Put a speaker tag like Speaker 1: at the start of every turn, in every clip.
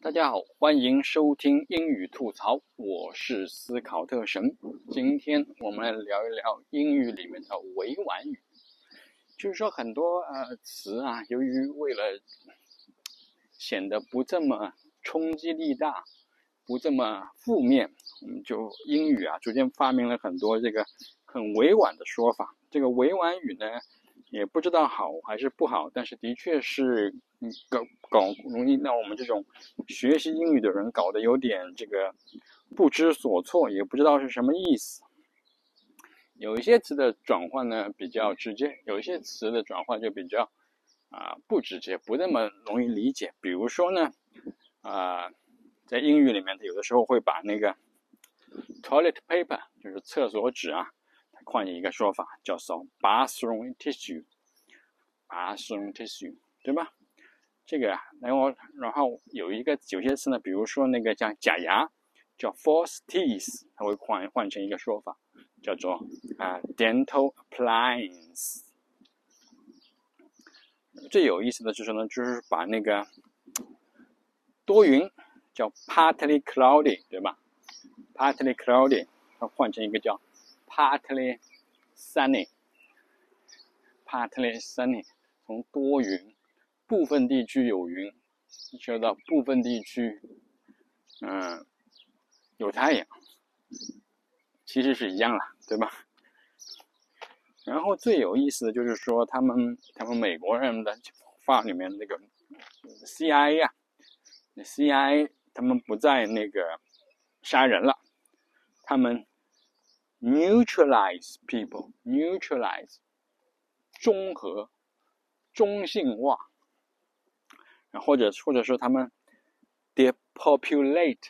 Speaker 1: 大家好，欢迎收听英语吐槽，我是思考特神。今天我们来聊一聊英语里面的委婉语，就是说很多呃词啊，由于为了显得不这么冲击力大，不这么负面，我们就英语啊逐渐发明了很多这个很委婉的说法。这个委婉语呢？也不知道好还是不好，但是的确是搞搞容易让我们这种学习英语的人搞得有点这个不知所措，也不知道是什么意思。有一些词的转换呢比较直接，有一些词的转换就比较啊不直接，不那么容易理解。比如说呢，啊，在英语里面，有的时候会把那个 toilet paper 就是厕所纸啊。换一个说法，叫做 bathroom tissue，bathroom tissue，对吧？这个啊，然后然后有一个有些词呢，比如说那个叫假牙，叫 false teeth，它会换换成一个说法，叫做啊 dental appliance。最有意思的就是呢，就是把那个多云叫 partly cloudy，对吧？partly cloudy，它换成一个叫 Partly sunny, partly sunny，从多云，部分地区有云，说到部分地区，嗯，有太阳，其实是一样了，对吧？然后最有意思的就是说，他们他们美国人的话里面那个 CIA 啊，CIA 他们不再那个杀人了，他们。neutralize people, neutralize，中和，中性化，或者或者说他们 depopulate,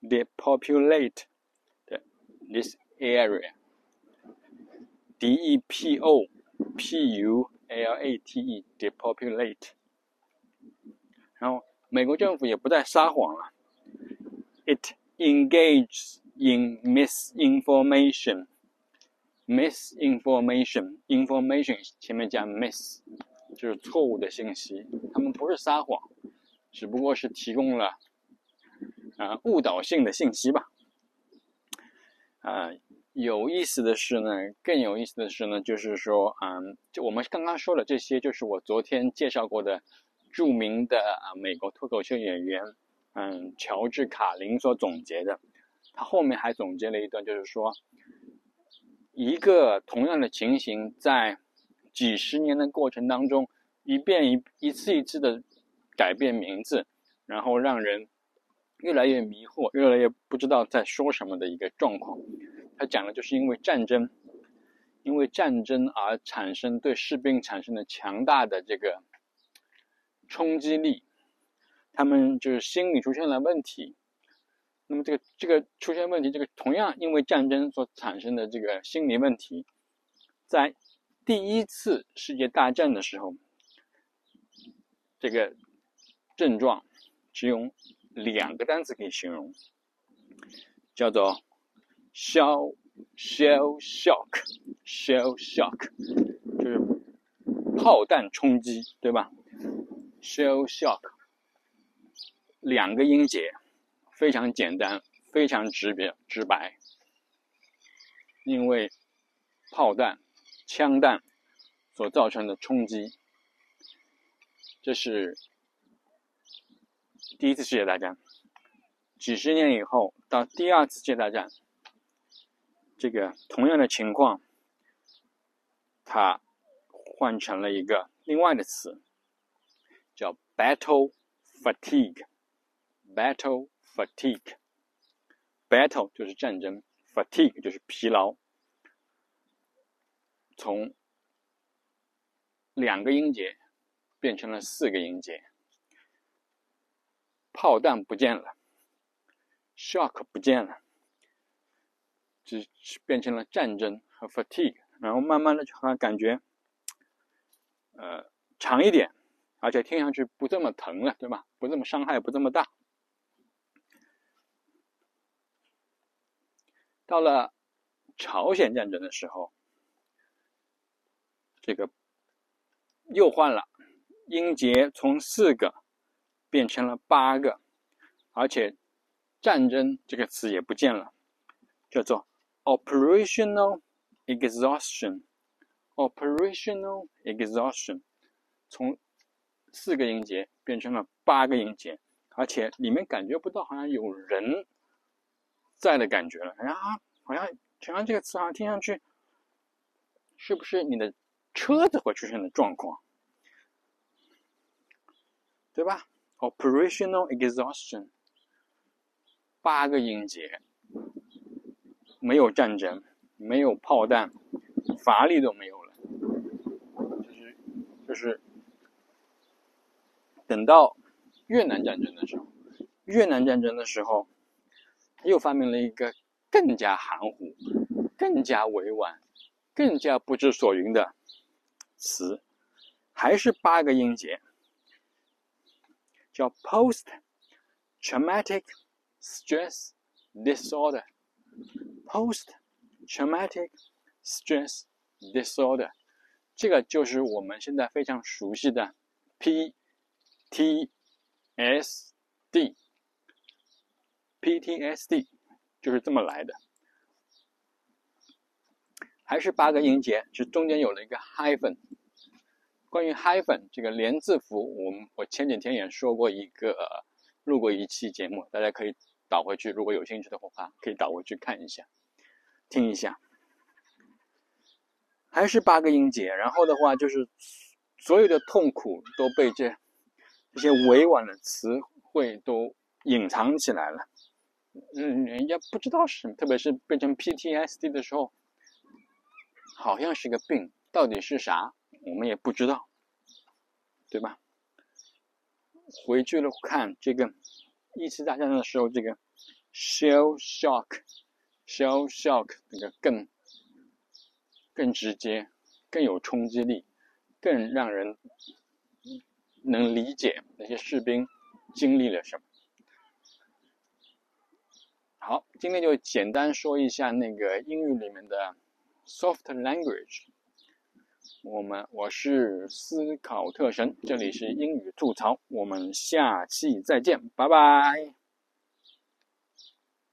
Speaker 1: depopulate 的 this area, d e p o p u l a t e, depopulate。然后美国政府也不再撒谎了，it engages in misinformation, misinformation, information 前面加 miss， 就是错误的信息。他们不是撒谎，只不过是提供了啊误导性的信息吧。啊，有意思的是呢，更有意思的是呢，就是说，嗯，就我们刚刚说的这些，就是我昨天介绍过的著名的啊美国脱口秀演员，嗯，乔治卡林所总结的。他后面还总结了一段，就是说，一个同样的情形在几十年的过程当中，一遍一一次一次的改变名字，然后让人越来越迷惑，越来越不知道在说什么的一个状况。他讲的就是因为战争，因为战争而产生对士兵产生的强大的这个冲击力，他们就是心理出现了问题。那么这个这个出现问题，这个同样因为战争所产生的这个心理问题，在第一次世界大战的时候，这个症状只用两个单词可以形容，叫做 shell shell shock，shell shock，就是炮弹冲击，对吧？shell shock，两个音节。非常简单，非常直别直白。因为炮弹、枪弹所造成的冲击，这是第一次世界大战。几十年以后，到第二次世界大战，这个同样的情况，它换成了一个另外的词，叫 battle fatigue。battle Fatigue，battle 就是战争，fatigue 就是疲劳。从两个音节变成了四个音节，炮弹不见了，shock 不见了，只变成了战争和 fatigue。然后慢慢的就好像感觉，呃，长一点，而且听上去不这么疼了，对吧？不这么伤害，不这么大。到了朝鲜战争的时候，这个又换了音节，从四个变成了八个，而且战争这个词也不见了，叫做 operational exhaustion。operational exhaustion 从四个音节变成了八个音节，而且里面感觉不到好像有人在的感觉了。然后好像好像这个词好像听上去，是不是你的车子会出现的状况？对吧？Operational exhaustion，八个音节，没有战争，没有炮弹，乏力都没有了。就是就是，等到越南战争的时候，越南战争的时候，他又发明了一个更加含糊、更加委婉、更加不知所云的词，还是八个音节。叫 post traumatic stress disorder。post traumatic stress disorder，这个就是我们现在非常熟悉的 PTSD。PTSD 就是这么来的，还是八个音节，就中间有了一个 hyphen。关于 hyphen 这个连字符，我们我前几天也说过一个，录过一期节目，大家可以倒回去，如果有兴趣的话，可以倒回去看一下，听一下。还是八个音节，然后的话就是所有的痛苦都被这这些委婉的词汇都隐藏起来了，嗯，人家不知道是什么，特别是变成 PTSD 的时候，好像是个病，到底是啥？我们也不知道，对吧？回去了看这个一次大战的时候，这个 shell shock，shell shock 那个更更直接，更有冲击力，更让人能理解那些士兵经历了什么。好，今天就简单说一下那个英语里面的 soft language。我们我是思考特神，这里是英语吐槽，我们下期再见，拜拜。